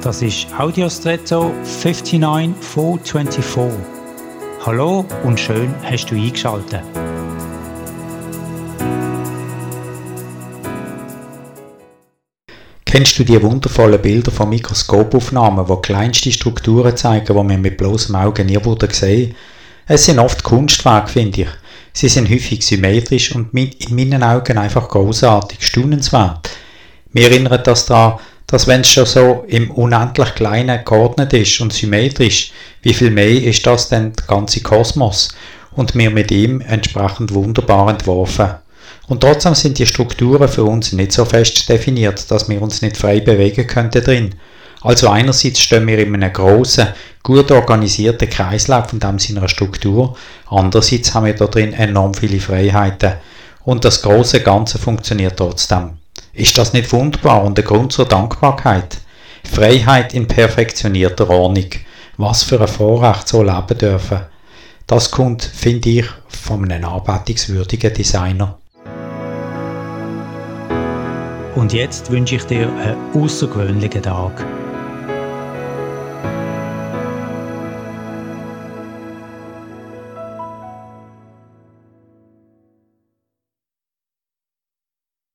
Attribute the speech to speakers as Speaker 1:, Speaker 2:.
Speaker 1: Das ist Audiostretto 59424. Hallo und schön hast du eingeschaltet.
Speaker 2: Kennst du die wundervollen Bilder von Mikroskopaufnahmen, die kleinste Strukturen zeigen, die man mit bloßem Auge nie würde sehen? Es sind oft Kunstwerke, finde ich. Sie sind häufig symmetrisch und in meinen Augen einfach großartig, staunenswert. Mir erinnert das daran, dass wenn es schon so im unendlich Kleinen geordnet ist und symmetrisch, wie viel mehr ist das denn der ganze Kosmos und mir mit ihm entsprechend wunderbar entworfen. Und trotzdem sind die Strukturen für uns nicht so fest definiert, dass wir uns nicht frei bewegen könnten drin. Also einerseits stehen wir in einem grossen, gut organisierten Kreislauf und dem seiner Struktur, andererseits haben wir da drin enorm viele Freiheiten. Und das große Ganze funktioniert trotzdem. Ist das nicht wunderbar und der Grund zur Dankbarkeit? Freiheit in perfektionierter Ordnung. Was für ein Vorrecht so leben dürfen. Das kommt, finde ich, von einem anbetungswürdigen Designer.
Speaker 1: Und jetzt wünsche ich dir einen außergewöhnlichen Tag.